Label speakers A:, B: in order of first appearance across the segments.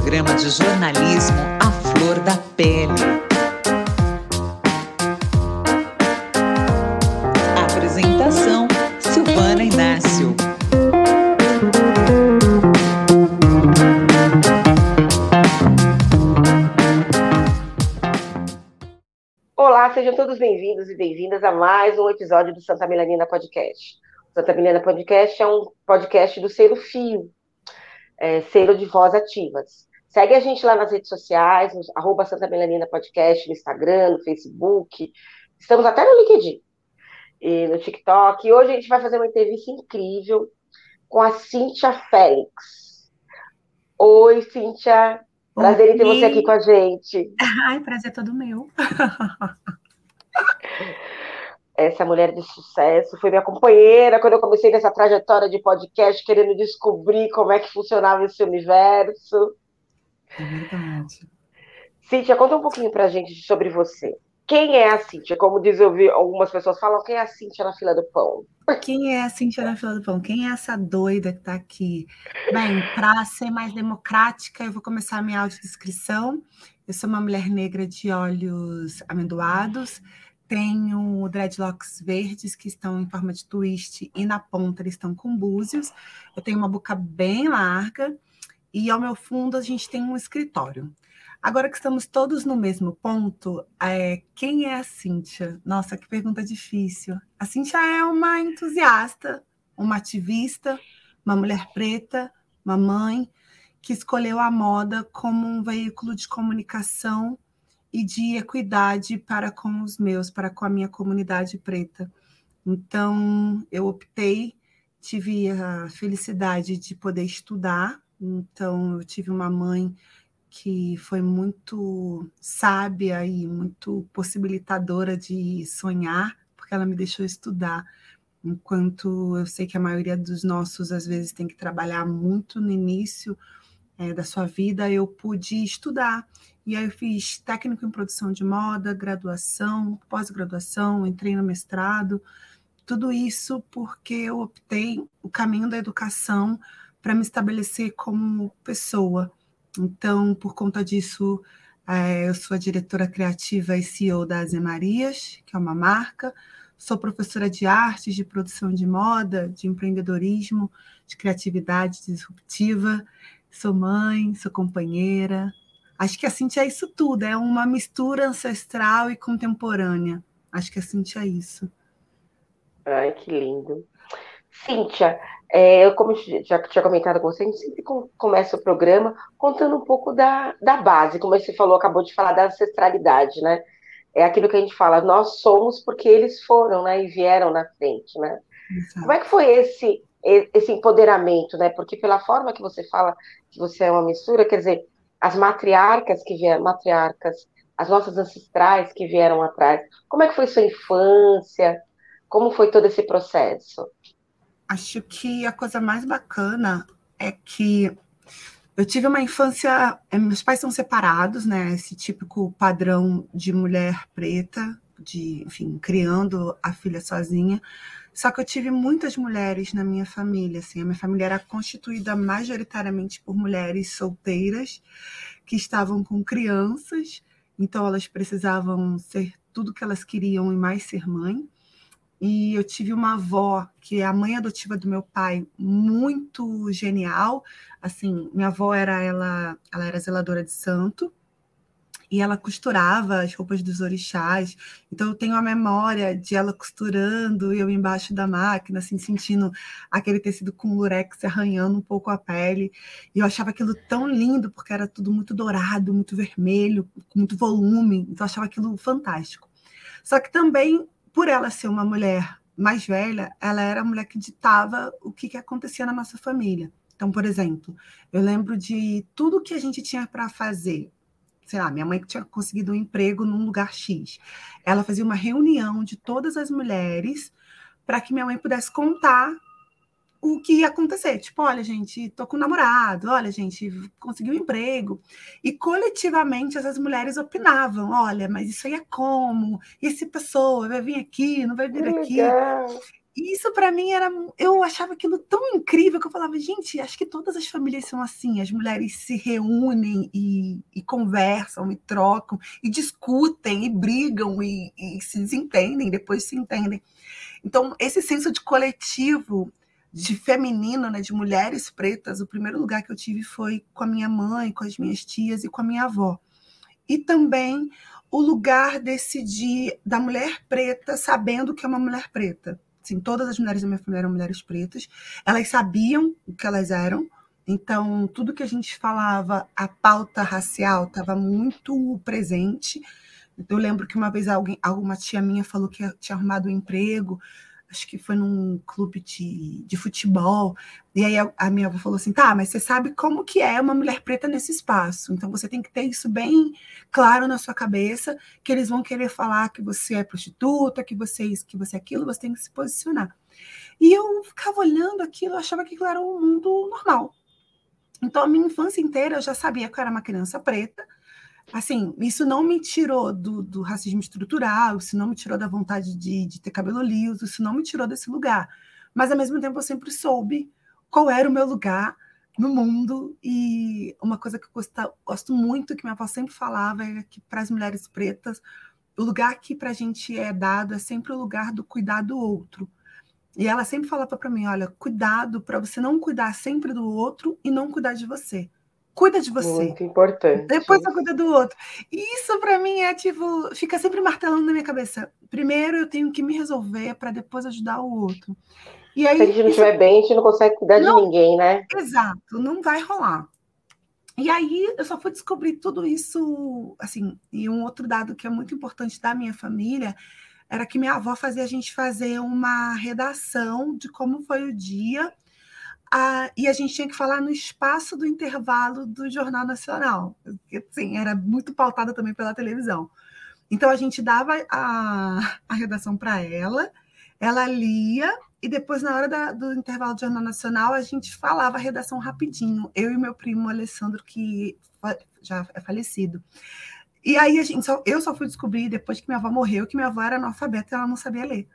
A: programa de jornalismo à flor da pele. Apresentação: Silvana Inácio.
B: Olá, sejam todos bem-vindos e bem-vindas a mais um episódio do Santa Melanina Podcast. O Santa Melanina Podcast é um podcast do Selo Fio, é, Selo de Voz Ativas. Segue a gente lá nas redes sociais, no, arroba Santa Melanina Podcast, no Instagram, no Facebook. Estamos até no LinkedIn e no TikTok. E hoje a gente vai fazer uma entrevista incrível com a Cíntia Félix. Oi, Cíntia. Prazer em ter você aqui com a gente.
C: Ai, prazer todo meu.
B: essa mulher de sucesso, foi minha companheira quando eu comecei nessa trajetória de podcast, querendo descobrir como é que funcionava esse universo.
C: É verdade.
B: Cíntia, conta um pouquinho pra gente sobre você. Quem é a Cíntia? Como diz eu vi algumas pessoas falam, quem é a Cíntia na fila do pão?
C: Quem é a Cíntia na fila do pão? Quem é essa doida que está aqui? Bem, para ser mais democrática, eu vou começar a minha audiodescrição. Eu sou uma mulher negra de olhos amendoados, tenho dreadlocks verdes que estão em forma de twist e na ponta eles estão com búzios. Eu tenho uma boca bem larga e ao meu fundo a gente tem um escritório. Agora que estamos todos no mesmo ponto, é, quem é a Cíntia? Nossa, que pergunta difícil. A Cíntia é uma entusiasta, uma ativista, uma mulher preta, uma mãe que escolheu a moda como um veículo de comunicação e de equidade para com os meus, para com a minha comunidade preta. Então, eu optei, tive a felicidade de poder estudar, então, eu tive uma mãe que foi muito sábia e muito possibilitadora de sonhar, porque ela me deixou estudar. Enquanto eu sei que a maioria dos nossos, às vezes, tem que trabalhar muito no início é, da sua vida, eu pude estudar. E aí eu fiz técnico em produção de moda, graduação, pós-graduação, entrei no mestrado. Tudo isso porque eu optei o caminho da educação para me estabelecer como pessoa. Então, por conta disso, é, eu sou a diretora criativa e CEO da Aze Marias, que é uma marca. Sou professora de artes, de produção de moda, de empreendedorismo, de criatividade disruptiva sou mãe, sou companheira. Acho que a Cintia é isso tudo, é uma mistura ancestral e contemporânea. Acho que a Cintia é isso.
B: Ai, que lindo. Cíntia, é, eu, como já tinha comentado com você, a gente sempre começa o programa contando um pouco da, da base, como você falou, acabou de falar da ancestralidade, né? É aquilo que a gente fala, nós somos porque eles foram, né? E vieram na frente, né? Exato. Como é que foi esse esse empoderamento, né? Porque pela forma que você fala que você é uma mistura, quer dizer, as matriarcas que vieram, matriarcas, as nossas ancestrais que vieram atrás. Como é que foi sua infância? Como foi todo esse processo?
C: Acho que a coisa mais bacana é que eu tive uma infância. Eh, meus pais são separados, né? Esse típico padrão de mulher preta, de, enfim, criando a filha sozinha. Só que eu tive muitas mulheres na minha família, assim, a minha família era constituída majoritariamente por mulheres solteiras que estavam com crianças, então elas precisavam ser tudo que elas queriam e mais ser mãe. E eu tive uma avó, que é a mãe adotiva do meu pai, muito genial. Assim, minha avó era ela, ela era zeladora de santo, e ela costurava as roupas dos orixás. Então eu tenho a memória de ela costurando e eu embaixo da máquina, assim, sentindo aquele tecido com lurex arranhando um pouco a pele. E eu achava aquilo tão lindo, porque era tudo muito dourado, muito vermelho, com muito volume. Então eu achava aquilo fantástico. Só que também, por ela ser uma mulher mais velha, ela era a mulher que ditava o que, que acontecia na nossa família. Então, por exemplo, eu lembro de tudo que a gente tinha para fazer sei lá, minha mãe tinha conseguido um emprego num lugar X. Ela fazia uma reunião de todas as mulheres para que minha mãe pudesse contar o que ia acontecer. Tipo, olha, gente, tô com um namorado, olha, gente, consegui um emprego. E coletivamente essas mulheres opinavam: olha, mas isso aí é como? E essa pessoa vai vir aqui, não vai vir aqui? isso para mim era. Eu achava aquilo tão incrível que eu falava, gente, acho que todas as famílias são assim. As mulheres se reúnem e, e conversam, e trocam, e discutem, e brigam, e, e se desentendem, depois se entendem. Então, esse senso de coletivo, de feminino, né, de mulheres pretas, o primeiro lugar que eu tive foi com a minha mãe, com as minhas tias e com a minha avó. E também o lugar desse de, da mulher preta sabendo que é uma mulher preta. Assim, todas as mulheres da minha família eram mulheres pretas. Elas sabiam o que elas eram. Então, tudo que a gente falava, a pauta racial estava muito presente. Eu lembro que uma vez alguém, alguma tia minha falou que tinha arrumado um emprego acho que foi num clube de, de futebol, e aí a, a, minha avó falou assim, tá, mas você sabe como que é uma mulher preta nesse espaço, então você tem que ter isso bem claro na sua cabeça, que eles vão querer falar que você é prostituta, que você é isso, que você é aquilo, você tem que se posicionar. E eu ficava olhando aquilo, achava que aquilo era um mundo normal. Então, a minha infância inteira eu já sabia que eu era uma criança preta, assim, isso não me tirou do, do, racismo estrutural, isso não me tirou da vontade de, de, ter cabelo liso, isso não me tirou desse lugar. Mas, ao mesmo tempo, eu sempre soube qual era o meu lugar no mundo. E uma coisa que eu gosto, gosto muito, que minha avó sempre falava, é que para as mulheres pretas, o lugar que para a gente é dado é sempre o lugar do cuidar do outro. E ela sempre falava para mim: olha, cuidado para você não cuidar sempre do outro e não cuidar de você cuida de você.
B: Muito importante.
C: Depois você cuida do outro. E isso para mim é tipo, fica sempre martelando na minha cabeça. Primeiro eu tenho que me resolver para depois ajudar o outro.
B: E aí, Se a gente não estiver bem, a gente não consegue cuidar não, de ninguém, né?
C: Exato, não vai rolar. E aí eu só fui descobrir tudo isso, assim, e um outro dado que é muito importante da minha família era que minha avó fazia a gente fazer uma redação de como foi o dia e a gente tinha que falar no espaço do intervalo do Jornal Nacional. Assim, era muito pautada também pela televisão. Então a gente dava a, a redação para ela, ela lia, e depois, na hora da, do intervalo do Jornal Nacional, a gente falava a redação rapidinho. Eu e meu primo Alessandro, que já é falecido. E aí a gente só, eu só fui descobrir depois que minha avó morreu que minha avó era analfabeta e ela não sabia ler.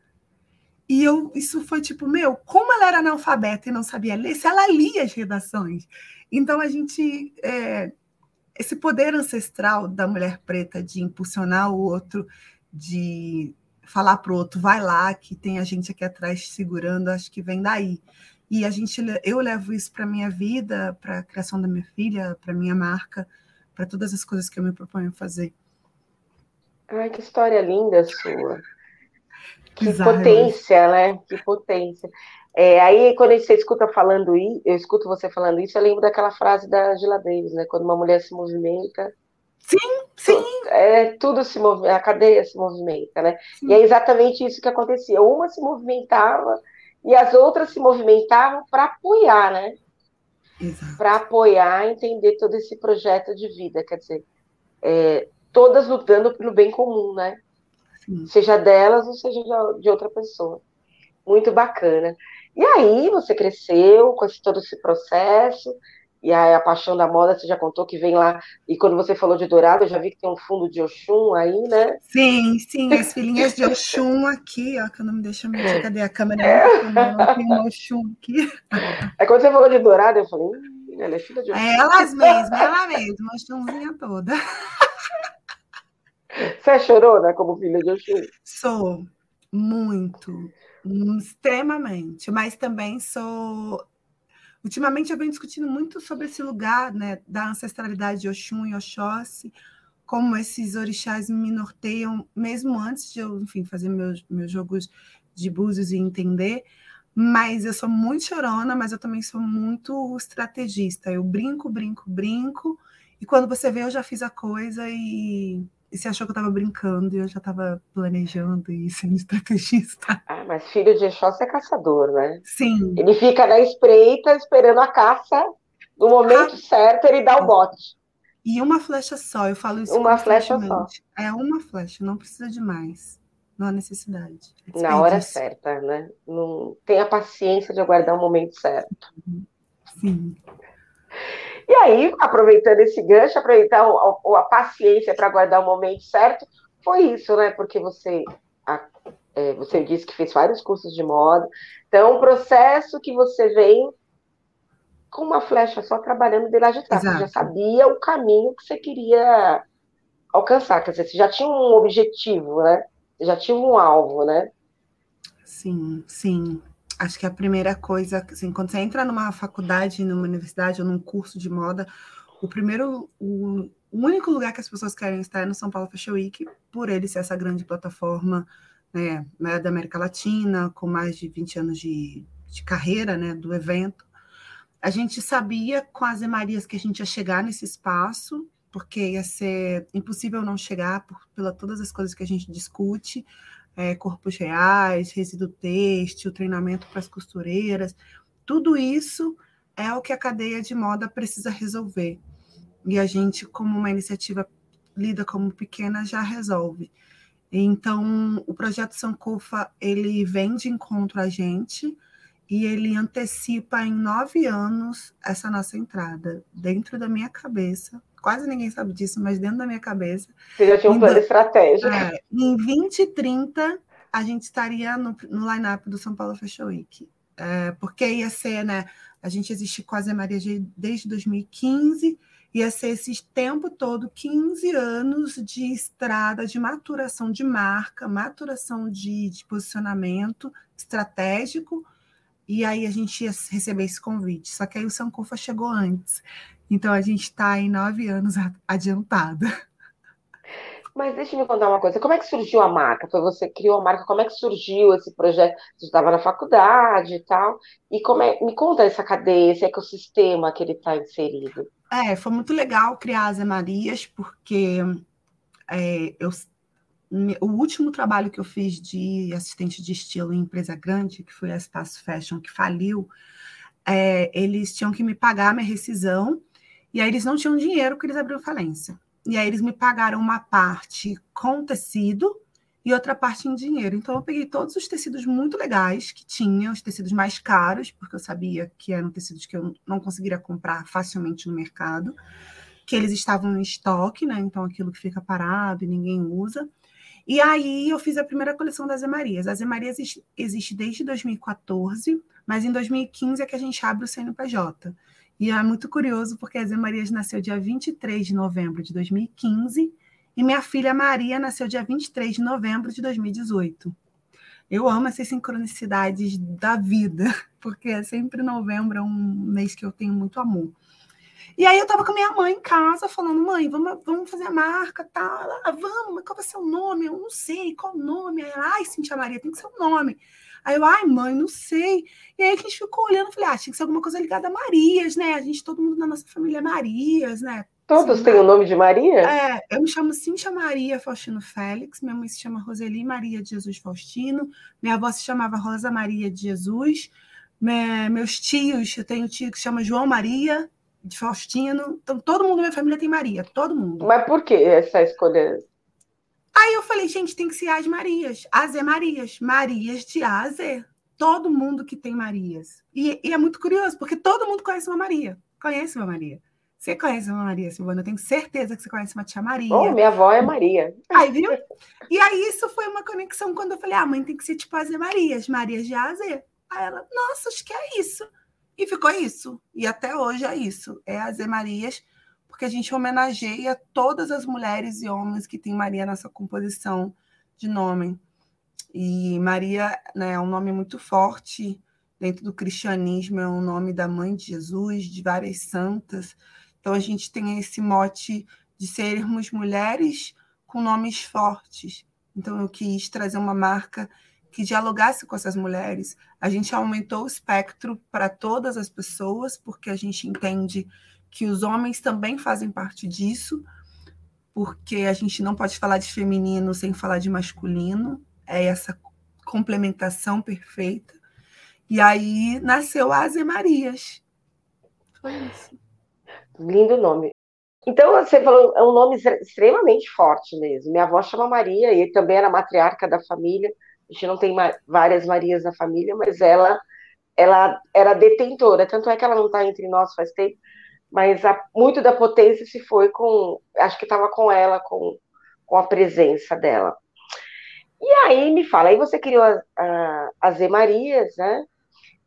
C: E eu, isso foi tipo, meu, como ela era analfabeta e não sabia ler, se ela lia as redações. Então a gente. É, esse poder ancestral da mulher preta de impulsionar o outro, de falar para o outro, vai lá, que tem a gente aqui atrás segurando, acho que vem daí. E a gente, eu levo isso para minha vida, para a criação da minha filha, para minha marca, para todas as coisas que eu me proponho fazer.
B: Ai, que história linda sua. Que Exato. potência, né? Que potência. É, aí, quando você escuta falando isso, eu escuto você falando isso, eu lembro daquela frase da Angela Davis, né? Quando uma mulher se movimenta.
C: Sim, sim.
B: É, tudo se movimenta, a cadeia se movimenta, né? Sim. E é exatamente isso que acontecia. Uma se movimentava e as outras se movimentavam para apoiar, né? Para apoiar, entender todo esse projeto de vida. Quer dizer, é, todas lutando pelo bem comum, né? Seja delas ou seja de outra pessoa. Muito bacana. E aí você cresceu com esse, todo esse processo, e aí a paixão da moda, você já contou que vem lá, e quando você falou de dourado, eu já vi que tem um fundo de Oxum aí, né?
C: Sim, sim, as filhinhas de Oxum aqui, ó, que eu não me deixa mentir, cadê a câmera? É. Tem um Oxum aqui.
B: É quando você falou de dourado, eu falei, ela é filha de Oxum.
C: É elas mesmas, ela mesma, Oxumzinha toda.
B: Você é chorona como filha de Oxum?
C: Sou, muito, extremamente, mas também sou. Ultimamente eu venho discutindo muito sobre esse lugar né, da ancestralidade de Oxum e Oxóssi, como esses orixás me norteiam, mesmo antes de eu, enfim, fazer meus, meus jogos de búzios e entender. Mas eu sou muito chorona, mas eu também sou muito estrategista. Eu brinco, brinco, brinco, e quando você vê, eu já fiz a coisa e e você achou que eu estava brincando e eu já estava planejando e sendo estrategista.
B: Ah, mas filho de Exócio é caçador, né?
C: Sim.
B: Ele fica na espreita esperando a caça. No momento ah. certo, ele dá o bote.
C: E uma flecha só, eu falo isso.
B: Uma flecha só.
C: É uma flecha, não precisa de mais. Não há necessidade.
B: É na hora certa, né? Não tenha paciência de aguardar o momento certo.
C: Sim.
B: E aí, aproveitando esse gancho, aproveitar a, a paciência para aguardar o momento certo, foi isso, né? Porque você, há É, você disse que fez vários cursos de moda. Então, é um processo que você vem com uma flecha só trabalhando de lá de trás. Exato. Você já sabia o caminho que você queria alcançar. Quer dizer, você já tinha um objetivo, né? Você já tinha um alvo, né?
C: Sim, sim. Acho que a primeira coisa, assim, quando você entra numa faculdade, numa universidade ou num curso de moda, o primeiro, o, o único lugar que as pessoas querem estar é no São Paulo Fashion Week, por ele ser essa grande plataforma né, né, da América Latina, com mais de 20 anos de, de carreira né, do evento. A gente sabia com as Marias que a gente ia chegar nesse espaço, porque ia ser impossível não chegar por, pela todas as coisas que a gente discute, é, corpos reais, resíduo têxtil, treinamento para as costureiras, tudo isso é o que a cadeia de moda precisa resolver. E a gente, como uma iniciativa lida como pequena, já resolve. Então, o projeto Sankofa, ele vem de encontro a gente e ele antecipa em nove anos essa nossa entrada. Dentro da minha cabeça, quase ninguém sabe disso, mas dentro da minha cabeça.
B: Você já tinha um plano estratégico. É,
C: em 2030, a gente estaria no, no line-up do São Paulo Fashion Week. É, porque ia ser, né? A gente existe quase a Maria desde 2015 ia ser esse tempo todo 15 anos de estrada, de maturação de marca, maturação de, de posicionamento estratégico, e aí a gente ia receber esse convite. Só que aí o Sankofa chegou antes. Então a gente está em nove anos adiantada.
B: Mas deixa eu me contar uma coisa. Como é que surgiu a marca? Foi você que criou a marca? Como é que surgiu esse projeto? Você estava na faculdade e tal. E como é... me conta essa cadeia, esse ecossistema que ele está inserido.
C: É, foi muito legal criar as Marias, porque é, eu, o último trabalho que eu fiz de assistente de estilo em empresa grande, que foi a Espaço Fashion, que faliu, é, eles tinham que me pagar a minha rescisão, e aí eles não tinham dinheiro porque eles abriram falência. E aí eles me pagaram uma parte com tecido e outra parte em dinheiro. Então, eu peguei todos os tecidos muito legais que tinha, os tecidos mais caros, porque eu sabia que eram tecidos que eu não conseguiria comprar facilmente no mercado, que eles estavam em estoque, né? Então, aquilo que fica parado e ninguém usa. E aí, eu fiz a primeira coleção das Marias. As Marias existe desde 2014, mas em 2015 é que a gente abre o CNPJ. E é muito curioso, porque a Zé Marias nasceu dia 23 de novembro de 2015 e minha filha Maria nasceu dia 23 de novembro de 2018. Eu amo essas sincronicidades da vida, porque é sempre novembro, é um mês que eu tenho muito amor. E aí eu tava com minha mãe em casa, falando, mãe, vamos, vamos fazer a marca, tá? Ah, vamos, mas qual vai ser o nome? Eu não sei, qual o nome? Ela, ai, Cintia Maria, tem que ser o um nome. Aí eu, ai, mãe, não sei. E aí a gente ficou olhando, falei, ah, tinha que ser alguma coisa ligada a Marias, né? A gente, todo mundo na nossa família é Marias, né?
B: Todos têm o nome de Maria?
C: É, eu me chamo Cintia Maria Faustino Félix, minha mãe se chama Roseli Maria de Jesus Faustino, minha avó se chamava Rosa Maria de Jesus, meus tios, eu tenho um tio que se chama João Maria de Faustino, então todo mundo da minha família tem Maria, todo mundo.
B: Mas por que essa escolha?
C: Aí eu falei, gente, tem que ser as Marias, as Marias, Marias de A a Z. Todo mundo que tem Marias. E, e é muito curioso, porque todo mundo conhece uma Maria, conhece uma Maria. Você conhece a Maria Silvana? Eu tenho certeza que você conhece uma tia Maria.
B: Oh, minha avó é Maria.
C: Aí, viu? E aí, isso foi uma conexão quando eu falei: ah, mãe, tem que ser tipo as Marias, Marias de A a Z. Aí ela, nossa, acho que é isso. E ficou isso. E até hoje é isso. É as Marias, porque a gente homenageia todas as mulheres e homens que têm Maria nessa composição de nome. E Maria né, é um nome muito forte dentro do cristianismo, é um nome da mãe de Jesus, de várias santas. Então, a gente tem esse mote de sermos mulheres com nomes fortes. Então, eu quis trazer uma marca que dialogasse com essas mulheres. A gente aumentou o espectro para todas as pessoas, porque a gente entende que os homens também fazem parte disso, porque a gente não pode falar de feminino sem falar de masculino, é essa complementação perfeita. E aí nasceu Ase Marias. Foi isso.
B: Lindo nome. Então, você falou, é um nome extremamente forte mesmo. Minha avó chama Maria e também era matriarca da família. A gente não tem várias Marias na família, mas ela ela era detentora. Tanto é que ela não está entre nós faz tempo, mas a, muito da potência se foi com. Acho que estava com ela, com, com a presença dela. E aí me fala, aí você criou a, a, a Marias, né?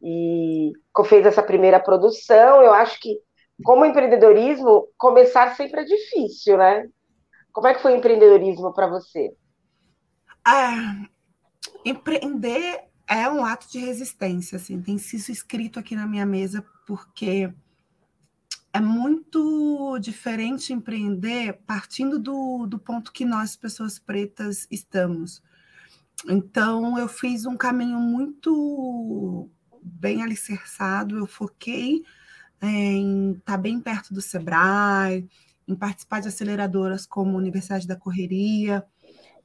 B: E fez essa primeira produção. Eu acho que, como empreendedorismo, começar sempre é difícil, né? Como é que foi o empreendedorismo para você?
C: É, empreender é um ato de resistência, assim, tem sido escrito aqui na minha mesa, porque é muito diferente empreender partindo do, do ponto que nós, pessoas pretas, estamos. Então, eu fiz um caminho muito bem alicerçado, eu foquei é, em estar tá bem perto do Sebrae, em participar de aceleradoras como Universidade da Correria,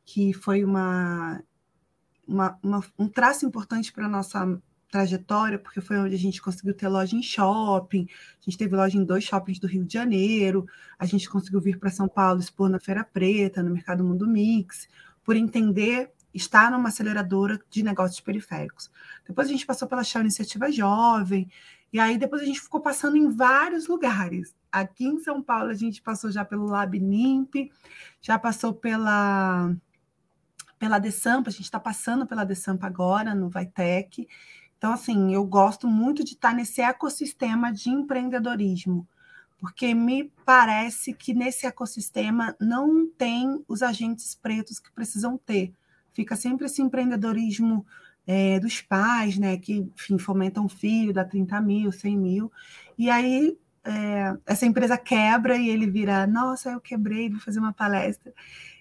C: que foi uma, uma, uma um traço importante para a nossa trajetória, porque foi onde a gente conseguiu ter loja em shopping, a gente teve loja em dois shoppings do Rio de Janeiro, a gente conseguiu vir para São Paulo expor na Feira Preta, no Mercado Mundo Mix, por entender estar numa aceleradora de negócios periféricos. Depois a gente passou pela Shell Iniciativa Jovem, e aí depois a gente ficou passando em vários lugares. Aqui em São Paulo a gente passou já pelo Lab Nimp, já passou pela pela Desampa, a gente está passando pela Desampa agora, no Vitec. Então, assim, eu gosto muito de estar nesse ecossistema de empreendedorismo, porque me parece que nesse ecossistema não tem os agentes pretos que precisam ter fica sempre esse empreendedorismo é, dos pais, né, que, enfim, fomentam filho, dá 30 mil, 100 mil, e aí é, essa empresa quebra e ele vira, nossa, eu quebrei, vou fazer uma palestra.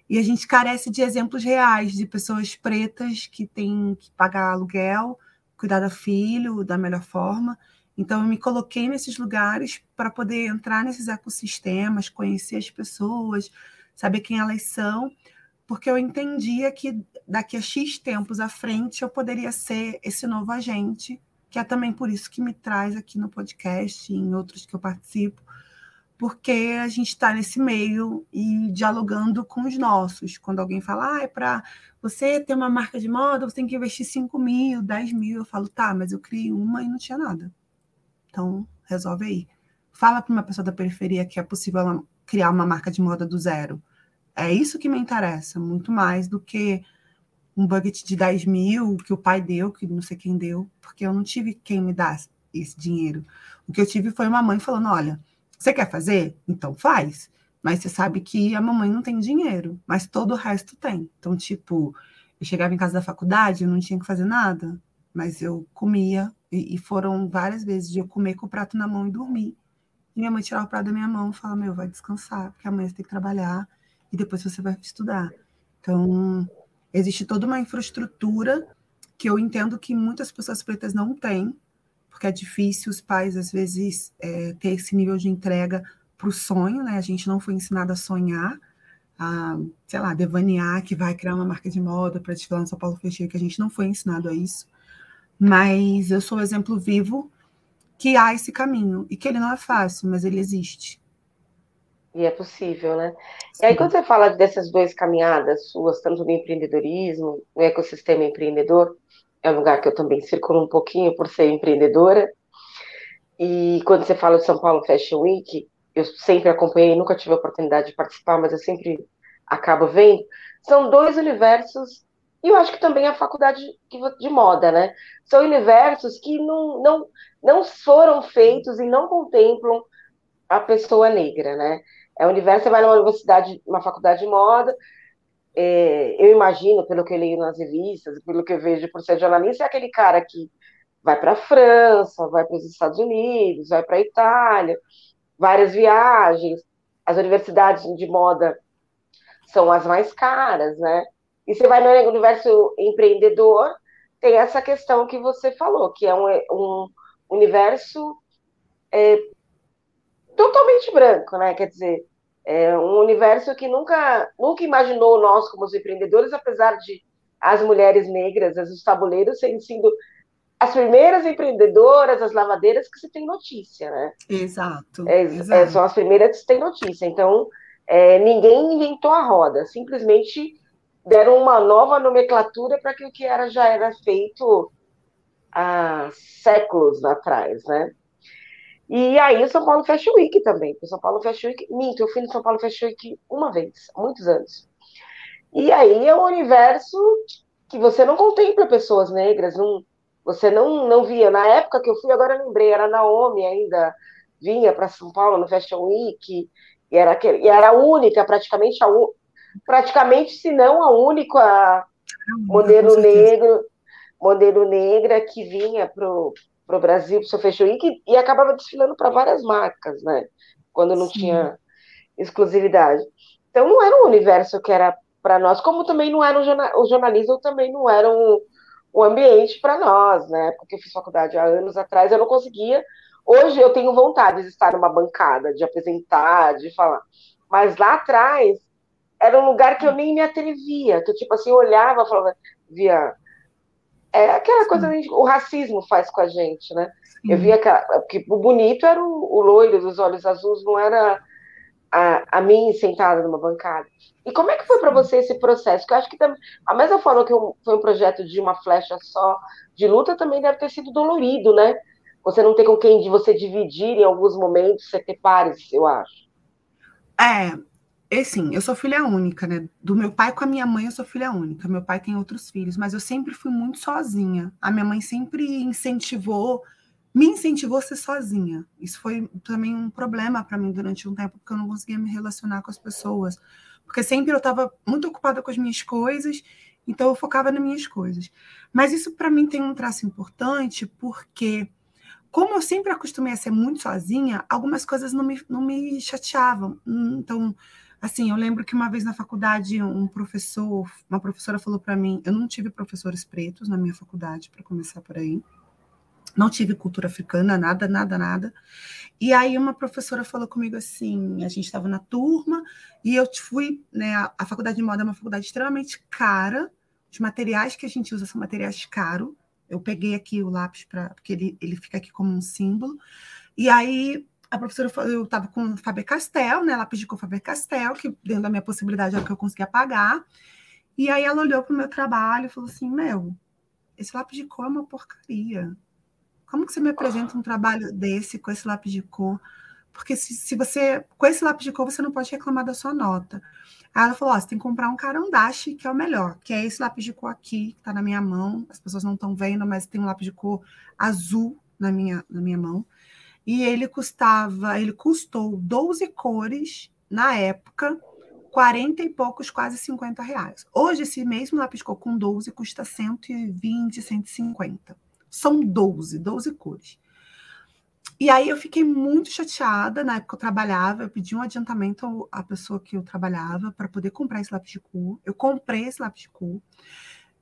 C: E a gente carece de exemplos reais de pessoas pretas que têm que pagar aluguel, cuidar do filho da melhor forma. Então, eu me coloquei nesses lugares para poder entrar nesses ecossistemas, conhecer as pessoas, saber quem elas são, porque eu entendia que daqui a X tempos à frente eu poderia ser esse novo agente, que é também por isso que me traz aqui no podcast e em outros que eu participo, porque a gente está nesse meio e dialogando com os nossos. Quando alguém fala, ah, é para você ter uma marca de moda, você tem que investir 5 mil, 10 mil, eu falo, tá, mas eu criei uma e não tinha nada. Então, resolve aí. Fala para uma pessoa da periferia que é possível criar uma marca de moda do zero é isso que me interessa, muito mais do que um budget de 10 mil que o pai deu, que não sei quem deu, porque eu não tive quem me dá esse dinheiro. O que eu tive foi uma mãe falando: olha, você quer fazer? Então faz. Mas você sabe que a mamãe não tem dinheiro, mas todo o resto tem. Então, tipo, eu chegava em casa da faculdade, eu não tinha que fazer nada, mas eu comia, e, e foram várias vezes de eu comer com o prato na mão e dormir. E minha mãe tirava o prato da minha mão e falava: meu, vai descansar, porque amanhã você tem que trabalhar e depois você vai estudar. Então, existe toda uma infraestrutura que eu entendo que muitas pessoas pretas não têm, porque é difícil os pais, às vezes, é, ter esse nível de entrega para o sonho, né? A gente não foi ensinado a sonhar, a, sei lá, devanear que vai criar uma marca de moda para desfilar no São Paulo Fecheiro, que a gente não foi ensinado a isso. Mas eu sou o exemplo vivo que há esse caminho, e que ele não é fácil, mas ele existe.
B: E é possível, né? Sim. E aí, quando você fala dessas duas caminhadas suas, tanto no empreendedorismo, no ecossistema empreendedor, é um lugar que eu também circulo um pouquinho por ser empreendedora. E quando você fala de São Paulo Fashion Week, eu sempre acompanhei, nunca tive a oportunidade de participar, mas eu sempre acabo vendo. São dois universos, e eu acho que também a faculdade de moda, né? São universos que não, não, não foram feitos e não contemplam a pessoa negra, né? É universo, você vai numa universidade, uma faculdade de moda, é, eu imagino, pelo que eu leio nas revistas, pelo que eu vejo por ser jornalista, é aquele cara que vai para a França, vai para os Estados Unidos, vai para a Itália, várias viagens. As universidades de moda são as mais caras, né? E você vai no universo empreendedor, tem essa questão que você falou, que é um, um universo é, totalmente branco, né? Quer dizer, é um universo que nunca, nunca imaginou nós como os empreendedores, apesar de as mulheres negras, as tabuleiros, terem sido as primeiras empreendedoras, as lavadeiras que se tem notícia, né?
C: Exato.
B: É, é
C: exato.
B: É, são as primeiras que se tem notícia. Então, é, ninguém inventou a roda, simplesmente deram uma nova nomenclatura para que o que era já era feito há séculos atrás, né? E aí o São Paulo Fashion Week também. O São Paulo Fashion Week, minto, eu fui no São Paulo Fashion Week uma vez, há muitos anos. E aí é um universo que você não contempla pessoas negras, não, você não, não via. Na época que eu fui, agora eu lembrei, era Naomi ainda, vinha para São Paulo no Fashion Week, e era, e era a única, praticamente, a, praticamente, se não a única modelo negro, modelo negra que vinha pro, pro Brasil, pro seu Fashion Week, e, e acabava desfilando para várias marcas, né? Quando não Sim. tinha exclusividade. Então não era um universo que era para nós, como também não era um jornal, o jornalismo também não era um, um ambiente para nós, né? Porque eu fiz faculdade há anos atrás, eu não conseguia. Hoje eu tenho vontade de estar numa bancada, de apresentar, de falar. Mas lá atrás era um lugar que eu nem me atrevia, que eu tipo assim olhava, falava, via é aquela coisa que o racismo faz com a gente, né? Sim. Eu via que o bonito era o, o loiro dos olhos azuis, não era a, a mim sentada numa bancada. E como é que foi para você esse processo? Que eu acho que a mesma forma que foi um projeto de uma flecha só de luta também deve ter sido dolorido, né? Você não ter com quem de você dividir em alguns momentos, você ter pares, eu acho.
C: É, é sim, eu sou filha única, né? Do meu pai com a minha mãe, eu sou filha única. Meu pai tem outros filhos, mas eu sempre fui muito sozinha. A minha mãe sempre incentivou me incentivou a ser sozinha. Isso foi também um problema para mim durante um tempo, porque eu não conseguia me relacionar com as pessoas. Porque sempre eu estava muito ocupada com as minhas coisas, então eu focava nas minhas coisas. Mas isso para mim tem um traço importante, porque como eu sempre acostumei a ser muito sozinha, algumas coisas não me, não me chateavam. Então, assim, eu lembro que uma vez na faculdade, um professor, uma professora falou para mim, eu não tive professores pretos na minha faculdade, para começar por aí não tive cultura africana, nada, nada, nada. E aí uma professora falou comigo assim, a gente estava na turma e eu fui, né, a, faculdade de moda é uma faculdade extremamente cara, os materiais que a gente usa são materiais caros. Eu peguei aqui o lápis para porque ele, ele fica aqui como um símbolo. E aí a professora eu estava com Faber-Castell, né, lápis de cor Faber-Castell, que dentro da minha possibilidade é o que eu conseguia pagar. E aí ela olhou para o meu trabalho e falou assim, meu, esse lápis de cor é uma porcaria como que você me apresenta um trabalho desse com esse lápis de cor? Porque se, se você, com esse lápis de cor, você não pode reclamar da sua nota. Aí ela falou: ó, você tem que comprar um carandache, que é o melhor, que é esse lápis de cor aqui, que está na minha mão. As pessoas não estão vendo, mas tem um lápis de cor azul na minha, na minha mão. E ele custava, ele custou 12 cores na época, 40 e poucos, quase 50 reais. Hoje, esse mesmo lápis cor com 12 custa 120, 150. São 12, 12 cores. E aí eu fiquei muito chateada, na época eu trabalhava, eu pedi um adiantamento à pessoa que eu trabalhava para poder comprar esse lápis de cor. Eu comprei esse lápis de cor.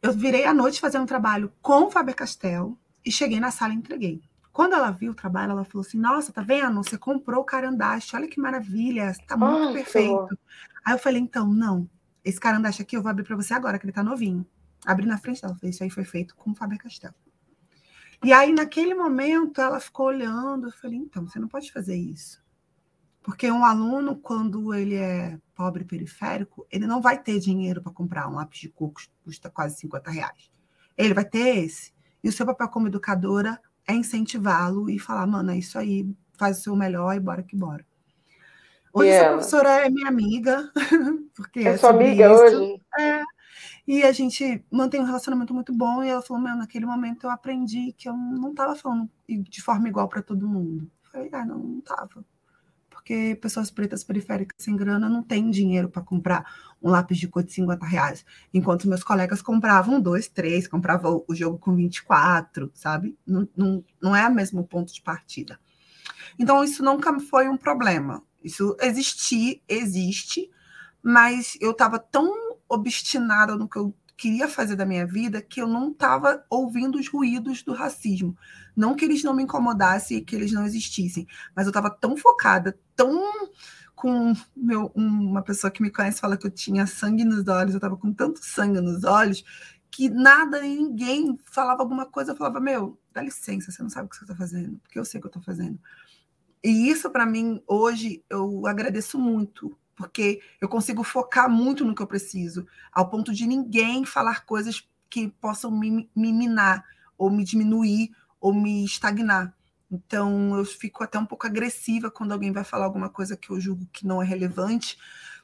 C: Eu virei à noite fazendo um trabalho com o Faber-Castell e cheguei na sala e entreguei. Quando ela viu o trabalho, ela falou assim: Nossa, tá vendo? Você comprou o carandache, olha que maravilha, tá muito Ai, perfeito. Aí eu falei: Então, não, esse carandache aqui eu vou abrir para você agora, que ele tá novinho. Abri na frente dela, falei: Isso aí foi feito com o Faber-Castell. E aí, naquele momento, ela ficou olhando. Eu falei: então, você não pode fazer isso. Porque um aluno, quando ele é pobre periférico, ele não vai ter dinheiro para comprar um lápis de cor que custa quase 50 reais. Ele vai ter esse. E o seu papel como educadora é incentivá-lo e falar: mano, é isso aí, faz o seu melhor e bora que bora. Hoje, yeah. essa professora é minha amiga. Porque
B: é sua amiga isso. hoje?
C: É. E a gente mantém um relacionamento muito bom. E ela falou: Meu, naquele momento eu aprendi que eu não estava falando de forma igual para todo mundo. Eu falei: Ah, não, não estava. Porque pessoas pretas periféricas sem grana não têm dinheiro para comprar um lápis de cor de 50 reais. Enquanto meus colegas compravam dois, três, compravam o jogo com 24, sabe? Não, não, não é o mesmo ponto de partida. Então, isso nunca foi um problema. Isso existir, existe, mas eu estava tão obstinada no que eu queria fazer da minha vida que eu não estava ouvindo os ruídos do racismo. Não que eles não me incomodassem e que eles não existissem, mas eu estava tão focada, tão com meu, uma pessoa que me conhece fala que eu tinha sangue nos olhos, eu estava com tanto sangue nos olhos que nada ninguém falava alguma coisa, eu falava, meu, dá licença, você não sabe o que você está fazendo, porque eu sei o que eu estou fazendo. E isso, para mim, hoje, eu agradeço muito, porque eu consigo focar muito no que eu preciso, ao ponto de ninguém falar coisas que possam me, me minar, ou me diminuir, ou me estagnar. Então, eu fico até um pouco agressiva quando alguém vai falar alguma coisa que eu julgo que não é relevante,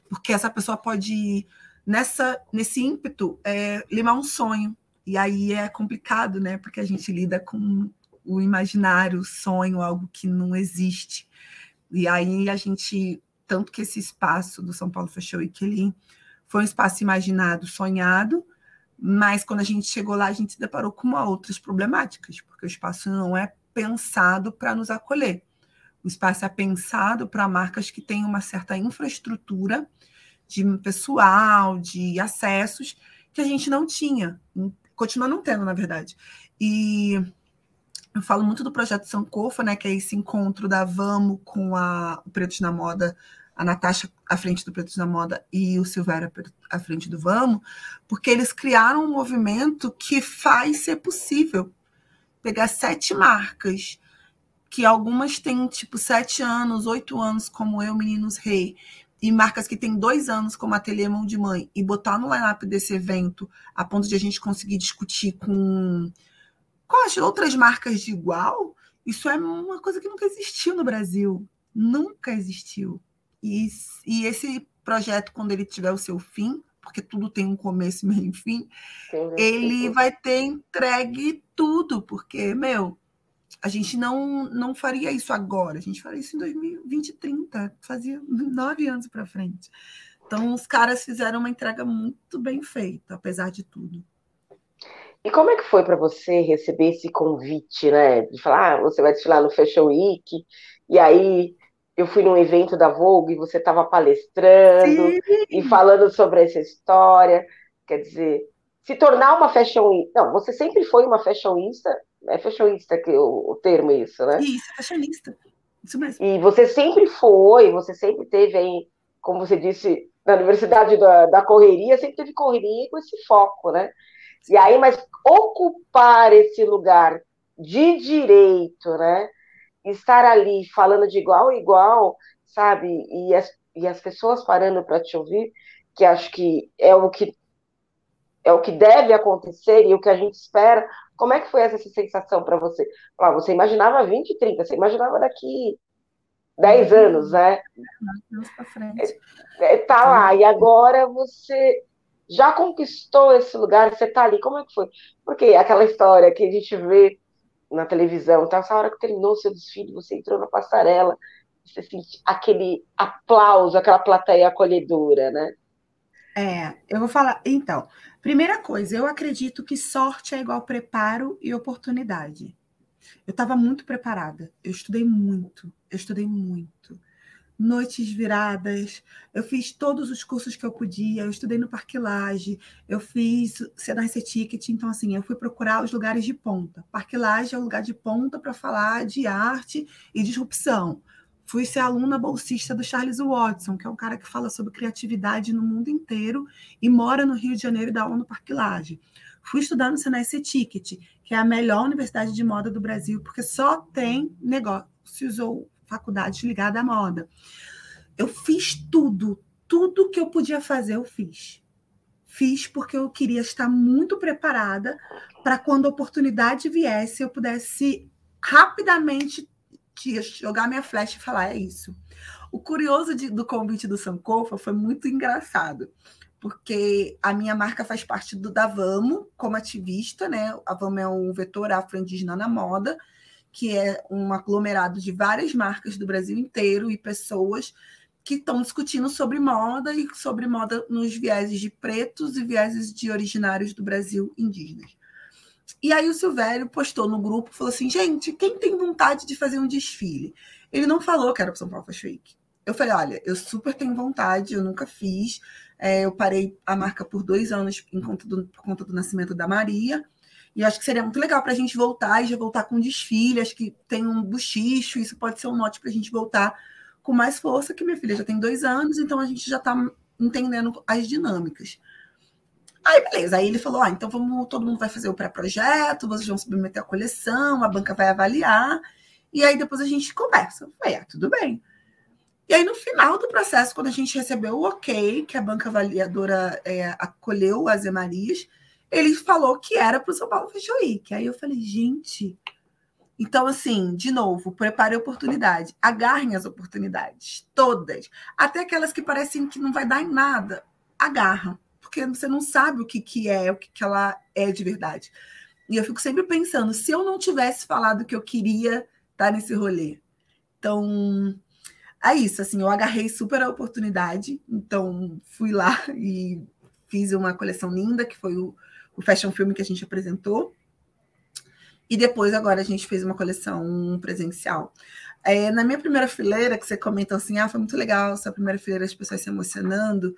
C: porque essa pessoa pode nessa nesse ímpeto é, limar um sonho. E aí é complicado, né? Porque a gente lida com o imaginário, o sonho, algo que não existe. E aí a gente, tanto que esse espaço do São Paulo Fashion Week ele foi um espaço imaginado, sonhado, mas quando a gente chegou lá, a gente se deparou com outras problemáticas, porque o espaço não é pensado para nos acolher. O espaço é pensado para marcas que têm uma certa infraestrutura de pessoal, de acessos, que a gente não tinha, continua não tendo, na verdade. E eu falo muito do projeto Sankofa, né, que é esse encontro da Vamo com a, o na Moda, a Natasha à frente do Pretos na Moda e o Silvério à frente do Vamo, porque eles criaram um movimento que faz ser possível pegar sete marcas que algumas têm tipo sete anos, oito anos, como eu, Meninos Rei, e marcas que têm dois anos, como Ateliê Mão de Mãe, e botar no line-up desse evento, a ponto de a gente conseguir discutir com, com as outras marcas de igual, isso é uma coisa que nunca existiu no Brasil. Nunca existiu. E, e esse projeto, quando ele tiver o seu fim, porque tudo tem um começo, meio e fim, ele vai ter entregue tudo, porque, meu, a gente não, não faria isso agora, a gente faria isso em 2020, 30, fazia nove anos para frente. Então, os caras fizeram uma entrega muito bem feita, apesar de tudo.
B: E como é que foi para você receber esse convite, né? De falar, ah, você vai desfilar no Fashion Week, e aí eu fui num evento da Vogue e você estava palestrando Sim. e falando sobre essa história. Quer dizer, se tornar uma fashionista. Não, você sempre foi uma fashionista é fashionista que o, o termo é isso, né?
C: Isso, fashionista. Isso mesmo.
B: E você sempre foi, você sempre teve aí, como você disse, na Universidade da, da Correria, sempre teve correria com esse foco, né? E aí, mas ocupar esse lugar de direito, né? Estar ali falando de igual a igual, sabe? E as, e as pessoas parando para te ouvir, que acho que é o que é o que deve acontecer e o que a gente espera. Como é que foi essa sensação para você? Ah, você imaginava 20, 30, você imaginava daqui 10 uhum. anos, né? É, é, tá lá, e agora você já conquistou esse lugar, você tá ali, como é que foi? Porque aquela história que a gente vê na televisão, tá? essa hora que terminou o seu desfile, você entrou na passarela, você sente aquele aplauso, aquela plateia acolhedora, né?
C: É, eu vou falar. Então, primeira coisa, eu acredito que sorte é igual preparo e oportunidade. Eu estava muito preparada. Eu estudei muito. Eu estudei muito. Noites viradas. Eu fiz todos os cursos que eu podia. Eu estudei no Parque Laje. Eu fiz CNRC Ticket. Então, assim, eu fui procurar os lugares de ponta. Parque Laje é o lugar de ponta para falar de arte e disrupção. Fui ser aluna bolsista do Charles Watson, que é um cara que fala sobre criatividade no mundo inteiro e mora no Rio de Janeiro e dá aula no Parque Lage. Fui estudar no Senai Ticket, que é a melhor universidade de moda do Brasil, porque só tem negócios ou faculdades ligadas à moda. Eu fiz tudo, tudo que eu podia fazer, eu fiz. Fiz porque eu queria estar muito preparada para quando a oportunidade viesse, eu pudesse rapidamente jogar minha flecha e falar, é isso. O curioso de, do convite do Sankofa foi muito engraçado, porque a minha marca faz parte do da Vamo, como ativista, né? A Vamo é um vetor afro-indígena na moda, que é um aglomerado de várias marcas do Brasil inteiro e pessoas que estão discutindo sobre moda e sobre moda nos vieses de pretos e vieses de originários do Brasil indígenas. E aí o Silvério postou no grupo, falou assim, gente, quem tem vontade de fazer um desfile? Ele não falou que era para São Paulo Fashion Week. Eu falei, olha, eu super tenho vontade, eu nunca fiz. É, eu parei a marca por dois anos conta do, por conta do nascimento da Maria. E acho que seria muito legal para a gente voltar e já voltar com desfile. Acho que tem um buchicho, isso pode ser um mote para a gente voltar com mais força, que minha filha já tem dois anos, então a gente já está entendendo as dinâmicas. Aí, beleza. Aí ele falou: ah, então vamos, todo mundo vai fazer o pré-projeto, vocês vão submeter a coleção, a banca vai avaliar, e aí depois a gente conversa. Eu falei, ah, tudo bem. E aí, no final do processo, quando a gente recebeu o ok, que a banca avaliadora é, acolheu as Marias, ele falou que era para o São Paulo Fashion Week. Aí eu falei, gente. Então, assim, de novo, prepare a oportunidade. Agarrem as oportunidades. Todas. Até aquelas que parecem que não vai dar em nada. Agarram porque você não sabe o que, que é, o que, que ela é de verdade. E eu fico sempre pensando, se eu não tivesse falado que eu queria estar nesse rolê. Então, é isso, assim, eu agarrei super a oportunidade, então fui lá e fiz uma coleção linda, que foi o, o fashion film que a gente apresentou. E depois, agora, a gente fez uma coleção presencial. É, na minha primeira fileira, que você comentou assim, ah, foi muito legal sua primeira fileira, as pessoas se emocionando.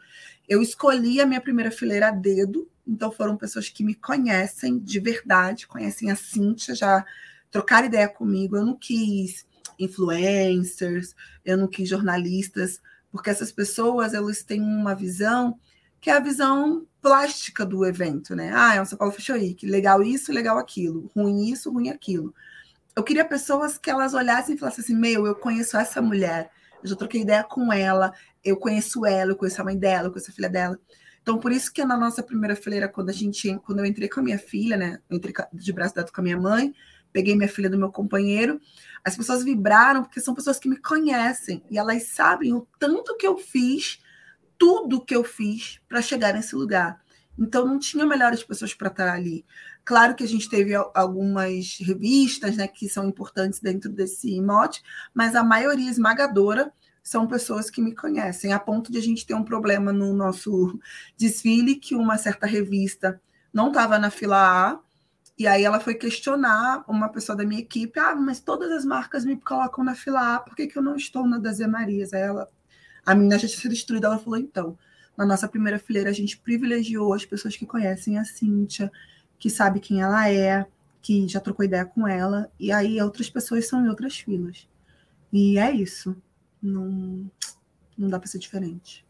C: Eu escolhi a minha primeira fileira a dedo, então foram pessoas que me conhecem de verdade, conhecem a Cíntia, já trocaram ideia comigo. Eu não quis influencers, eu não quis jornalistas, porque essas pessoas elas têm uma visão que é a visão plástica do evento, né? Ah, é um São Paulo Fashion Week, legal isso, legal aquilo, ruim isso, ruim aquilo eu queria pessoas que elas olhassem e falassem assim: meu, eu conheço essa mulher, eu já troquei ideia com ela, eu conheço ela, eu conheço a mãe dela, eu conheço a filha dela. Então, por isso que na nossa primeira fileira, quando a gente, quando eu entrei com a minha filha, né? Eu entrei de braço dado com a minha mãe, peguei minha filha do meu companheiro, as pessoas vibraram porque são pessoas que me conhecem e elas sabem o tanto que eu fiz, tudo que eu fiz para chegar nesse lugar. Então não tinha melhores pessoas para estar ali. Claro que a gente teve algumas revistas né, que são importantes dentro desse mote, mas a maioria esmagadora são pessoas que me conhecem, a ponto de a gente ter um problema no nosso desfile que uma certa revista não estava na fila A, e aí ela foi questionar uma pessoa da minha equipe, ah, mas todas as marcas me colocam na fila A, por que, que eu não estou na das Marias? Aí ela, a menina já tinha sido destruída, ela falou, então, na nossa primeira fileira a gente privilegiou as pessoas que conhecem a Cíntia, que sabe quem ela é, que já trocou ideia com ela, e aí outras pessoas são em outras filas. E é isso. Não, não dá para ser diferente.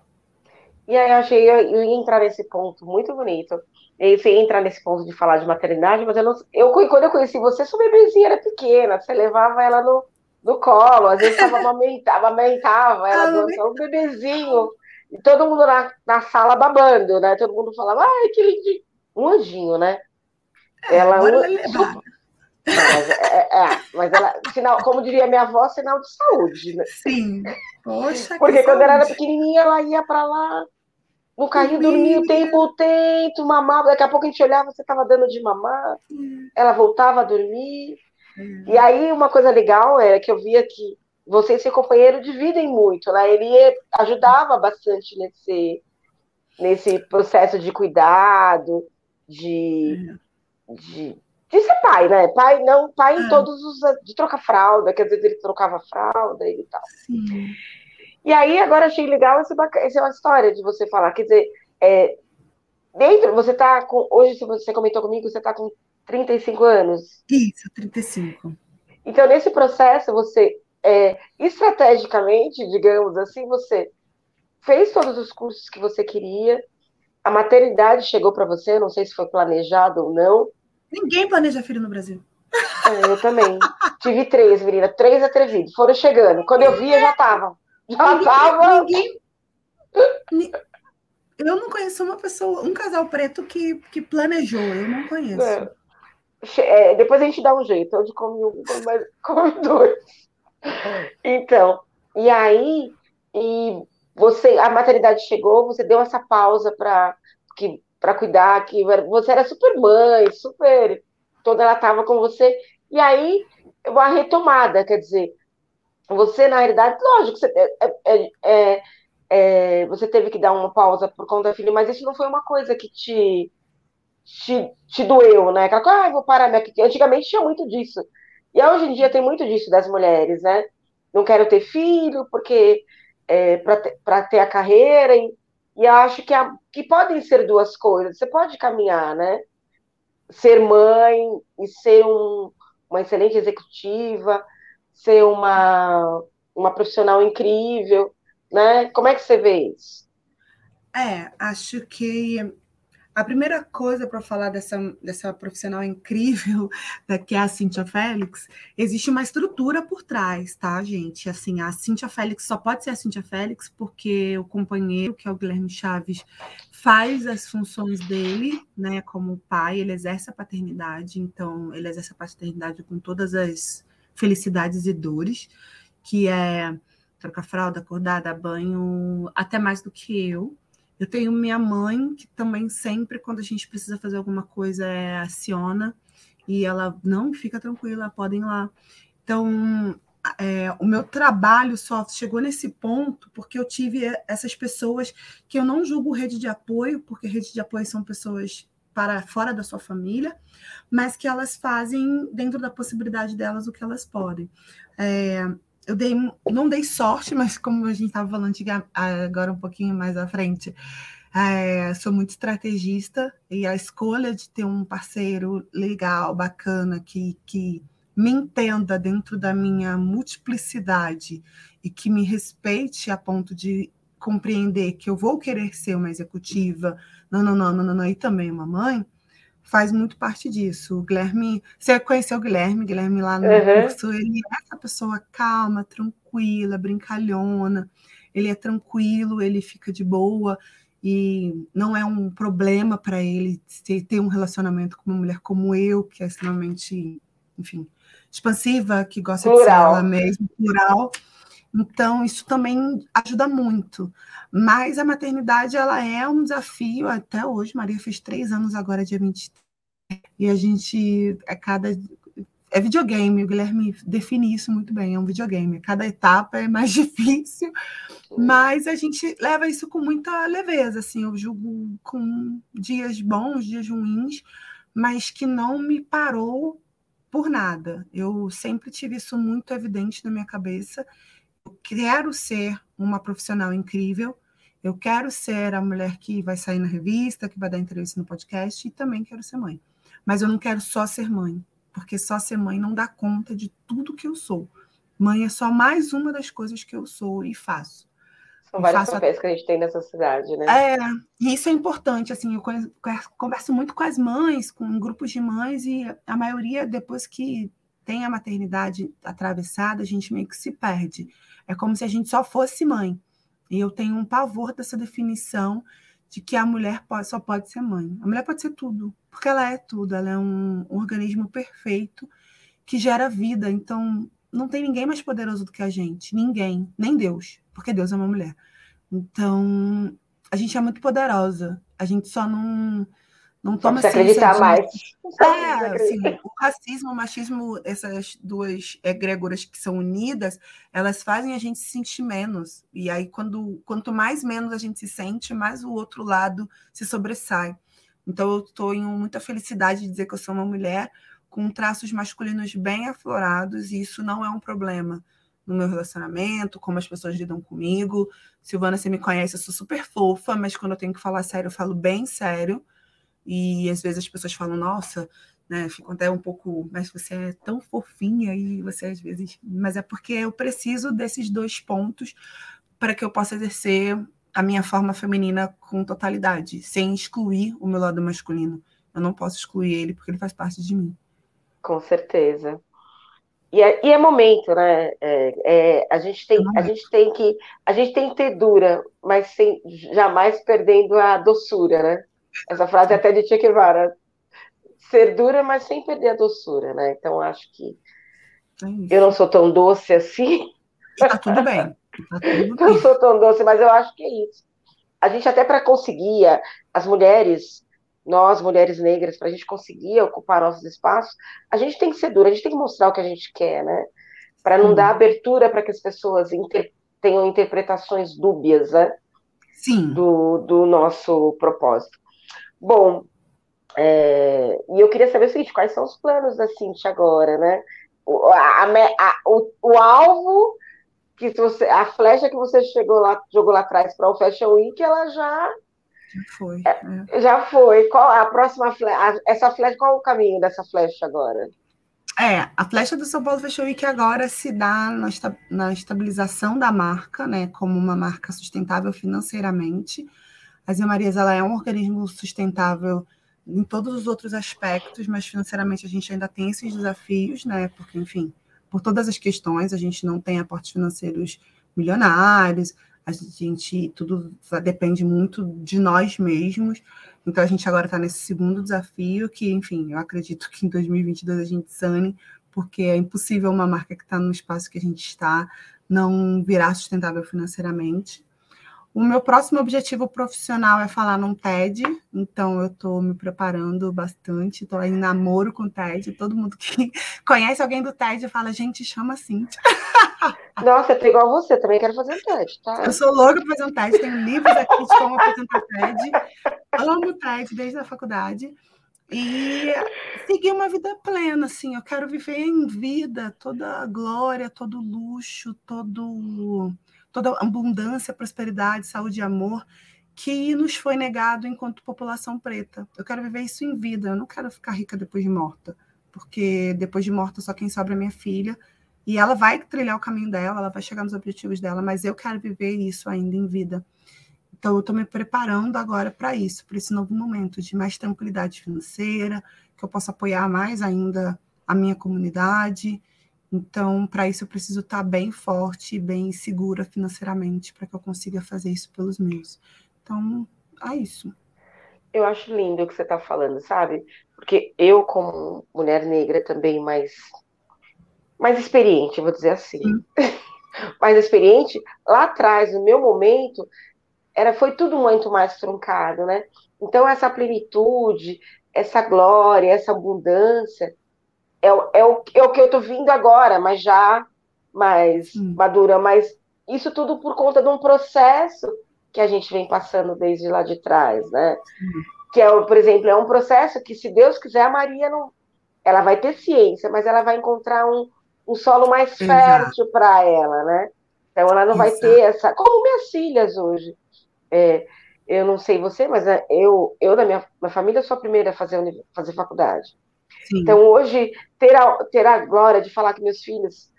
B: E aí eu achei, eu, ia entrar nesse ponto muito bonito. Eu entrar nesse ponto de falar de maternidade, mas eu não. Eu, quando eu conheci você, sua bebezinha era pequena, você levava ela no, no colo, às vezes tava amamentava, amamentava ela, ah, um bebezinho, e todo mundo na, na sala babando, né? Todo mundo falava, ai, que lindo. Um anjinho, né?
C: É, ela usa.
B: Mas, é, é, mas ela, sinal, como diria minha avó, sinal de saúde, né?
C: Sim. Poxa,
B: Porque quando saúde. ela era pequenininha, ela ia para lá no carrinho dormia o tempo tempo, mamava. Daqui a pouco a gente olhava, você estava dando de mamar. Ela voltava a dormir. E aí, uma coisa legal era que eu via que você e seu companheiro dividem muito, né? Ele ajudava bastante nesse, nesse processo de cuidado, de de, de ser pai, né? Pai, não, pai em é. todos os. de trocar fralda, quer dizer, ele trocava fralda e tal.
C: Sim.
B: E aí, agora achei legal essa, essa é uma história de você falar, quer dizer, é, dentro, você tá com. Hoje, você comentou comigo, você tá com 35 anos.
C: Isso, 35.
B: Então, nesse processo, você, é, estrategicamente, digamos assim, você fez todos os cursos que você queria, a maternidade chegou para você, não sei se foi planejado ou não,
C: Ninguém planeja filho no Brasil.
B: É, eu também. Tive três, menina. Três atrevidos. Foram chegando. Quando eu vi, eu já tava. Já ninguém, tava. Ninguém...
C: Eu não conheço uma pessoa, um casal preto que, que planejou. Eu não conheço. É.
B: É, depois a gente dá um jeito. Onde come um, come, come dois. Então, e aí, e você, a maternidade chegou, você deu essa pausa para que para cuidar, que você era super mãe, super. Toda ela estava com você. E aí, uma retomada, quer dizer, você, na realidade, lógico, você, é, é, é, é, você teve que dar uma pausa por conta da filha, mas isso não foi uma coisa que te, te, te doeu, né? Aquela coisa, ah, vou parar minha. Antigamente tinha muito disso. E hoje em dia tem muito disso das mulheres, né? Não quero ter filho, porque é, para ter, ter a carreira. E, e acho que, a, que podem ser duas coisas. Você pode caminhar, né? Ser mãe e ser um, uma excelente executiva, ser uma, uma profissional incrível, né? Como é que você vê isso?
C: É, acho que a primeira coisa para falar dessa, dessa profissional incrível, que é a Cíntia Félix, existe uma estrutura por trás, tá, gente? Assim, a Cíntia Félix só pode ser a Cíntia Félix porque o companheiro, que é o Guilherme Chaves, faz as funções dele, né, como pai, ele exerce a paternidade, então ele exerce a paternidade com todas as felicidades e dores, que é trocar fralda, acordar, dar banho, até mais do que eu, Eu tenho minha mãe, que também sempre, quando a gente precisa fazer alguma coisa, é, aciona. E ela, não, fica tranquila, podem ir lá. Então, é, o meu trabalho só chegou nesse ponto porque eu tive essas pessoas que eu não julgo rede de apoio, porque rede de apoio são pessoas para fora da sua família, mas que elas fazem dentro da possibilidade delas o que elas podem. É, eu dei, não dei sorte, mas como a gente estava falando agora um pouquinho mais à frente, é, sou muito estrategista e a escolha de ter um parceiro legal, bacana, que, que me entenda dentro da minha multiplicidade e que me respeite a ponto de compreender que eu vou querer ser uma executiva, não, não, não, não, não, e também uma mãe, faz muito parte disso. O Guilherme, você conheceu o Guilherme, Guilherme lá no uhum. curso, ele é essa pessoa calma, tranquila, brincalhona, ele é tranquilo, ele fica de boa e não é um problema para ele ter um relacionamento com uma mulher como eu, que é extremamente, enfim, expansiva, que gosta plural. de ser ela mesma, plural. Então, isso também ajuda muito. Mas a maternidade, ela é um desafio até hoje. Maria fez três anos agora, dia 23. E a gente, a cada... É videogame, o Guilherme define isso muito bem, é um videogame. Cada etapa é mais difícil, mas a gente leva isso com muita leveza, assim, eu julgo com dias bons, dias ruins, mas que não me parou por nada. Eu sempre tive isso muito evidente na minha cabeça. Quero ser uma profissional incrível. Eu quero ser a mulher que vai sair na revista, que vai dar entrevista no podcast e também quero ser mãe. Mas eu não quero só ser mãe, porque só ser mãe não dá conta de tudo que eu sou. Mãe é só mais uma das coisas que eu sou e faço.
B: São várias papéis a... que a gente tem nessa cidade, né?
C: É, e isso é importante, assim, eu converso muito com as mães, com grupos de mães, e a maioria, depois que tem a maternidade atravessada, a gente meio que se perde. É como se a gente só fosse mãe. E eu tenho um pavor dessa definição de que a mulher só pode ser mãe. A mulher pode ser tudo, porque ela é tudo, ela é um, um organismo perfeito que gera vida. Então, não tem ninguém mais poderoso do que a gente, ninguém, nem Deus, porque Deus é uma mulher. Então, a gente é muito poderosa, a gente só não não toma
B: só acreditar de... mais.
C: É, assim, o racismo, o machismo, essas duas egrégoras que são unidas, elas fazem a gente se sentir menos. E aí, quando, quanto mais menos a gente se sente, mais o outro lado se sobressai. Então, eu estou em muita felicidade de dizer que eu sou uma mulher, com traços masculinos bem aflorados, e isso não é um problema no meu relacionamento, como as pessoas lidam comigo. Silvana, você me conhece, eu sou super fofa, mas quando eu tenho que falar sério, eu falo bem sério. E às vezes as pessoas falam, nossa, né, ficam até um pouco, mas você é tão fofinha e você às vezes. Mas é porque eu preciso desses dois pontos para que eu possa exercer a minha forma feminina com totalidade, sem excluir o meu lado masculino. Eu não posso excluir ele porque ele faz parte de mim.
B: Com certeza. E é, e é momento, né? É, é, a, gente tem, a gente tem que a gente tem que ter dura, mas sem jamais perdendo a doçura, né? Essa frase é até de Che Guevara. Ser dura, mas sem perder a doçura, né? Então acho que é eu não sou tão doce assim.
C: Tá tudo bem. Tá tudo bem.
B: não sou tão doce, mas eu acho que é isso. A gente até para conseguir as mulheres nós, mulheres negras, para a gente conseguir ocupar nossos espaços, a gente tem que ser dura, a gente tem que mostrar o que a gente quer, né? Para não dar abertura para que as pessoas inter tenham interpretações dúbias, né?
C: Sim.
B: Do, do nosso propósito. Bom, é, e eu queria saber o seguinte: quais são os planos da Cintia agora, né? O, a, a, o, o alvo que você, a flecha que você chegou lá, jogou lá atrás para o Fashion Week, ela já
C: já foi. É,
B: é. Já foi. Qual a próxima flecha? Essa flecha, qual o caminho dessa flecha agora?
C: É, a flecha do São Paulo Fashion Week agora se dá na, na estabilização da marca, né, como uma marca sustentável financeiramente. A Zé Marias ela é um organismo sustentável em todos os outros aspectos, mas financeiramente a gente ainda tem esses desafios, né? Porque, enfim, por todas as questões, a gente não tem aportes financeiros milionários, a gente tudo depende muito de nós mesmos. Então a gente agora está nesse segundo desafio que, enfim, eu acredito que em 2022 a gente sane, porque é impossível uma marca que está no espaço que a gente está não virar sustentável financeiramente. O meu próximo objetivo profissional é falar num TED, então eu estou me preparando bastante, estou em namoro com o TED. Todo mundo que conhece alguém do TED fala, gente, chama a Cíntia.
B: Nossa, eu tô igual você, também quero fazer um TED, tá?
C: Eu sou louca para fazer um TED, tenho livros aqui de como apresentar TED. Amo TED desde a faculdade. E seguir uma vida plena, assim. Eu quero viver em vida toda a glória, todo o luxo, todo toda abundância, prosperidade, saúde e amor que nos foi negado enquanto população preta. Eu quero viver isso em vida, eu não quero ficar rica depois de morta, porque depois de morta só quem sobra é minha filha, e ela vai trilhar o caminho dela, ela vai chegar nos objetivos dela, mas eu quero viver isso ainda em vida. Então, eu estou me preparando agora para isso, para esse novo momento de mais tranquilidade financeira, que eu possa apoiar mais ainda a minha comunidade, então, para isso, eu preciso estar tá bem forte, bem segura financeiramente, para que eu consiga fazer isso pelos meus. Então, é isso.
B: Eu acho lindo o que você está falando, sabe? Porque eu, como mulher negra, também mais, mais experiente, vou dizer assim, mais experiente, lá atrás, no meu momento, era foi tudo muito mais truncado, né? Então, essa plenitude, essa glória, essa abundância é, é, o, é o que eu estou vindo agora, mas já mais hum. madura, mas isso tudo por conta de um processo que a gente vem passando desde lá de trás, né? Hum. Que é, por exemplo, é um processo que, se Deus quiser, a Maria não, ela vai ter ciência, mas ela vai encontrar um, um solo mais fértil para ela, né? Então ela não Exato. vai ter essa, como minhas filhas hoje. É, eu não sei você, mas é, eu, eu da minha, minha família sou a primeira a fazer, fazer faculdade. Sim. Então, hoje, ter a, ter a glória de falar que meus filhos,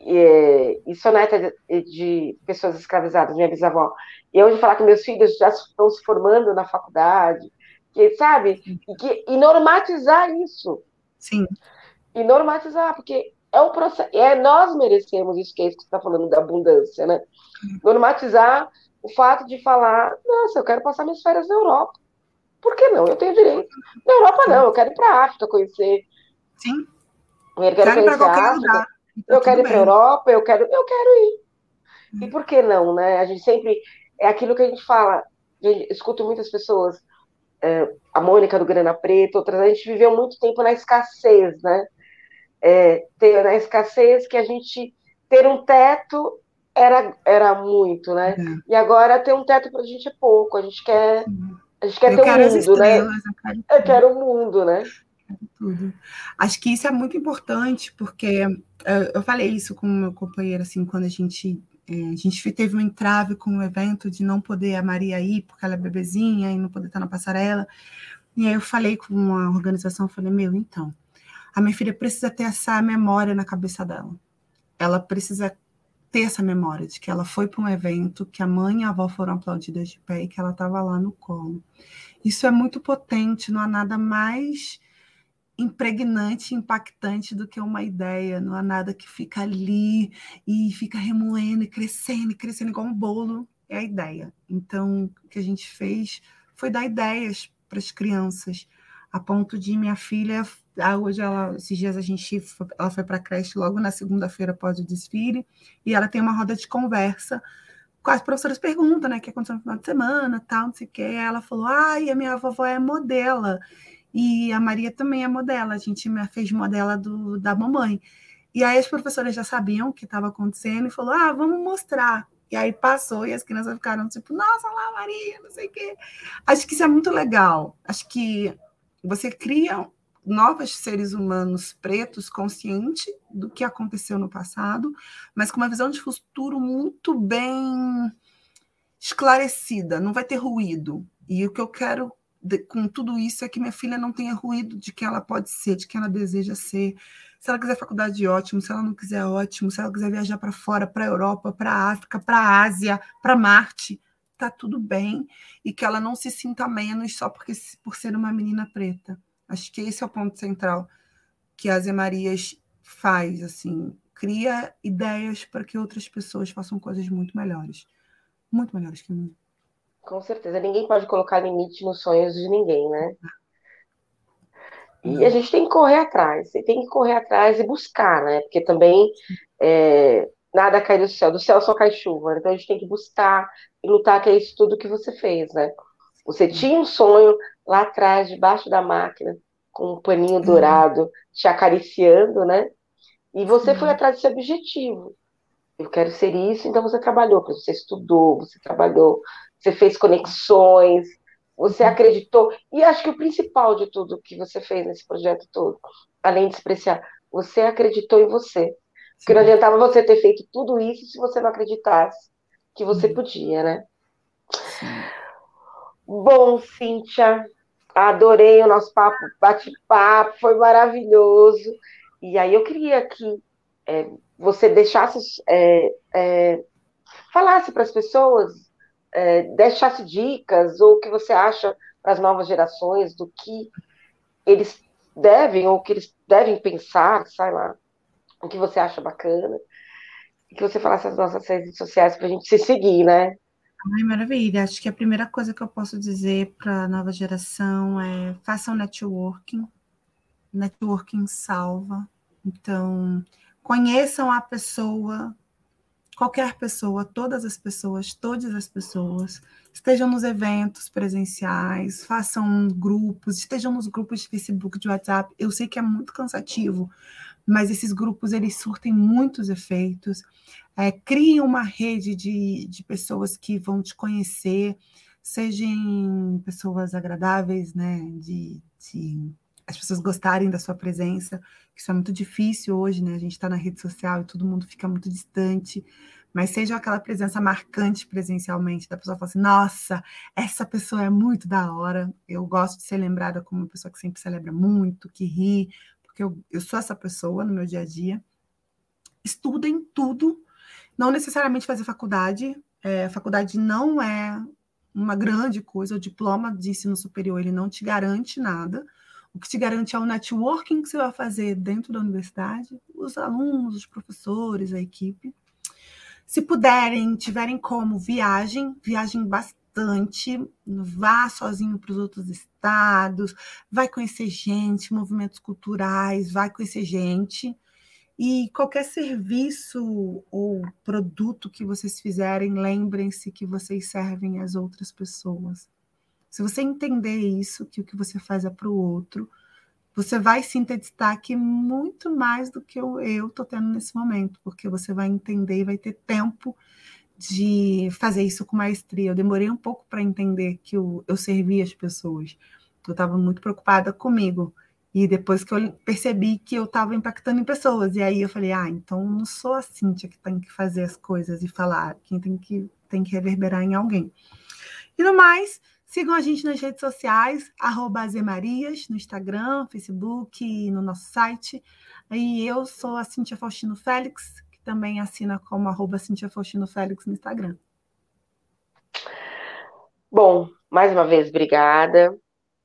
B: é, e sou neta de, de, pessoas escravizadas, minha bisavó, e hoje falar que meus filhos já estão se formando na faculdade, que, sabe? E, que, e normatizar isso.
C: Sim.
B: E normatizar, porque é um processo, é, nós merecemos isso que é isso que você está falando da abundância, né? Normatizar o fato de falar, nossa, eu quero passar minhas férias na Europa. Por que não? Eu tenho direito. Na Europa, não. Eu quero ir para a África conhecer.
C: Sim.
B: Eu quero, quero conhecer a África. Lugar. Tá eu quero ir para a Europa. Eu quero, eu quero ir. Hum. E por que não, né? A gente sempre. É aquilo que a gente fala. Eu escuto muitas pessoas. É, a Mônica do Grana Preta, outras. A gente viveu muito tempo na escassez, né? É, ter, na escassez que a gente. Ter um teto era, era muito, né? É. E agora ter um teto para a gente é pouco. A gente quer. Uhum a gente quer eu ter um mundo, né? Eu quero, eu quero um mundo, né?
C: Tudo. Acho que isso é muito importante, porque eh, eu falei isso com o meu companheiro, assim, quando a gente eh, a gente teve um entrave com o evento de não poder a Maria ir, porque ela é bebezinha e não poder estar na passarela. E aí eu falei com uma organização, falei, meu, então, a minha filha precisa ter essa memória na cabeça dela. Ela precisa ter essa memória de que ela foi para um evento, que a mãe e a avó foram aplaudidas de pé e que ela estava lá no colo. Isso é muito potente, não há nada mais impregnante, impactante do que uma ideia, não há nada que fica ali e fica remoendo e crescendo e crescendo igual um bolo, é a ideia. Então, o que a gente fez foi dar ideias para as crianças, a ponto de minha filha ah, hoje ela, esses dias a gente ela foi para a creche logo na segunda-feira após o desfile, e ela tem uma roda de conversa. Com as professoras perguntam, né, o que aconteceu no final de semana, tal, não sei o quê. Ela falou: ai, a minha vovó é modela. E a Maria também é modela. A gente fez modela do, da mamãe. E aí as professoras já sabiam o que estava acontecendo e falou: ah, vamos mostrar. E aí passou e as crianças ficaram tipo, nossa lá, Maria, não sei o quê. Acho que isso é muito legal. Acho que você cria novos seres humanos pretos conscientes do que aconteceu no passado, mas com uma visão de futuro muito bem esclarecida, não vai ter ruído. E o que eu quero com tudo isso é que minha filha não tenha ruído de quem ela pode ser, de quem ela deseja ser. Se ela quiser faculdade, ótimo. Se ela não quiser, ótimo. Se ela quiser viajar para fora, para a Europa, para a África, para a Ásia, para Marte, tá tudo bem. E que ela não se sinta menos só porque por ser uma menina preta. Acho que esse é o ponto central que a Zé Marias faz, assim, cria ideias para que outras pessoas façam coisas muito melhores. Muito melhores que mim.
B: Com certeza. Ninguém pode colocar limite nos sonhos de ninguém, né? E a gente tem que correr atrás, tem que correr atrás e buscar, né? Porque também é, nada cai do céu, do céu só cai chuva. Então a gente tem que buscar e lutar, que é isso tudo que você fez, né? Você tinha um sonho lá atrás, debaixo da máquina, com um paninho dourado te acariciando, né? E você foi atrás desse objetivo. Eu quero ser isso, então você trabalhou, você estudou, você trabalhou, você fez conexões, você uhum. acreditou. E acho que o principal de tudo que você fez nesse projeto todo, além de se apreciar, você acreditou em você. Porque não adiantava você ter feito tudo isso se você não acreditasse que você uhum. podia, né? Bom, Cíntia, adorei o nosso papo, bate-papo, foi maravilhoso. E aí eu queria que é, você deixasse, é, é, falasse para as pessoas, é, deixasse dicas, ou o que você acha para as novas gerações, do que eles devem, ou que eles devem pensar, sei lá, o que você acha bacana, que você falasse as nossas redes sociais para a gente se seguir, né?
C: Ai, maravilha. Acho que a primeira coisa que eu posso dizer para a nova geração é façam networking. Networking salva. Então, conheçam a pessoa, qualquer pessoa, todas as pessoas, todas as pessoas. Estejam nos eventos presenciais, façam grupos, estejam nos grupos de Facebook, de WhatsApp. Eu sei que é muito cansativo, mas esses grupos eles surtem muitos efeitos. É, uma rede de, de pessoas que vão te conhecer, sejam pessoas agradáveis, né? De, de as pessoas gostarem da sua presença, isso é muito difícil hoje, né? A gente está na rede social e todo mundo fica muito distante, mas seja aquela presença marcante presencialmente, da pessoa falar assim, nossa, essa pessoa é muito da hora, eu gosto de ser lembrada como uma pessoa que sempre celebra muito, que ri, porque eu, eu sou essa pessoa no meu dia a dia. Estudem tudo, não necessariamente fazer faculdade. É, faculdade não é uma grande coisa, o diploma de ensino superior ele não te garante nada. O que te garante é o networking que você vai fazer dentro da universidade, os alunos, os professores, a equipe. Se puderem, tiverem como, viagem, viagem bastante bastante, vá sozinho para os outros estados, vai conhecer gente, movimentos culturais, vai conhecer gente. E qualquer serviço ou produto que vocês fizerem, lembrem-se que vocês servem as outras pessoas. Se você entender isso, que o que você faz é para o outro, você vai sim ter destaque muito mais do que eu estou tendo nesse momento, porque você vai entender e vai ter tempo de fazer isso com maestria. Eu demorei um pouco para entender que eu, eu servia as pessoas. Eu estava muito preocupada comigo. E depois que eu percebi que eu estava impactando em pessoas. E aí eu falei, ah, então não sou a Cíntia que tem que fazer as coisas e falar. Quem tem que, tem que reverberar em alguém. E no mais, sigam a gente nas redes sociais, arroba Azemarias, no Instagram, Facebook, no nosso site. E eu sou a Cíntia Faustino Félix, também assina como arroba Cintia Faustino Félix no Instagram.
B: Bom, mais uma vez, obrigada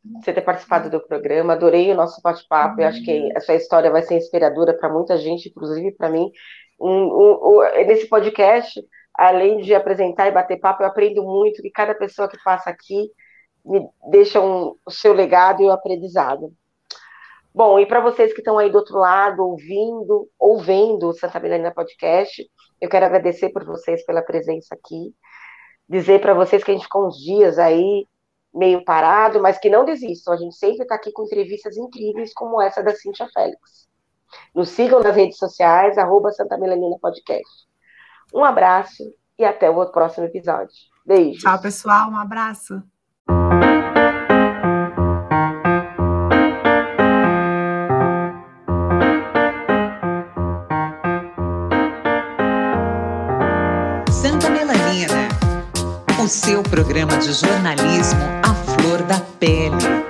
B: você ter participado do programa. Adorei o nosso bate-papo. Eu acho que essa história vai ser inspiradora para muita gente, inclusive para mim. Um, um, um, nesse podcast, além de apresentar e bater papo, eu aprendo muito que cada pessoa que passa aqui me deixa o seu legado e o aprendizado. Bom, e para vocês que estão aí do outro lado, ouvindo ou vendo o Santa Milena Podcast, eu quero agradecer por vocês pela presença aqui, dizer para vocês que a gente ficou uns dias aí meio parado, mas que não desistam, a gente sempre está aqui com entrevistas incríveis como essa da Cintia Félix. Nos sigam nas redes sociais, arroba Santa Melanina Podcast. Um abraço e até o próximo episódio. Beijo.
C: Tchau, pessoal. Um abraço.
A: Seu programa de jornalismo à flor da pele.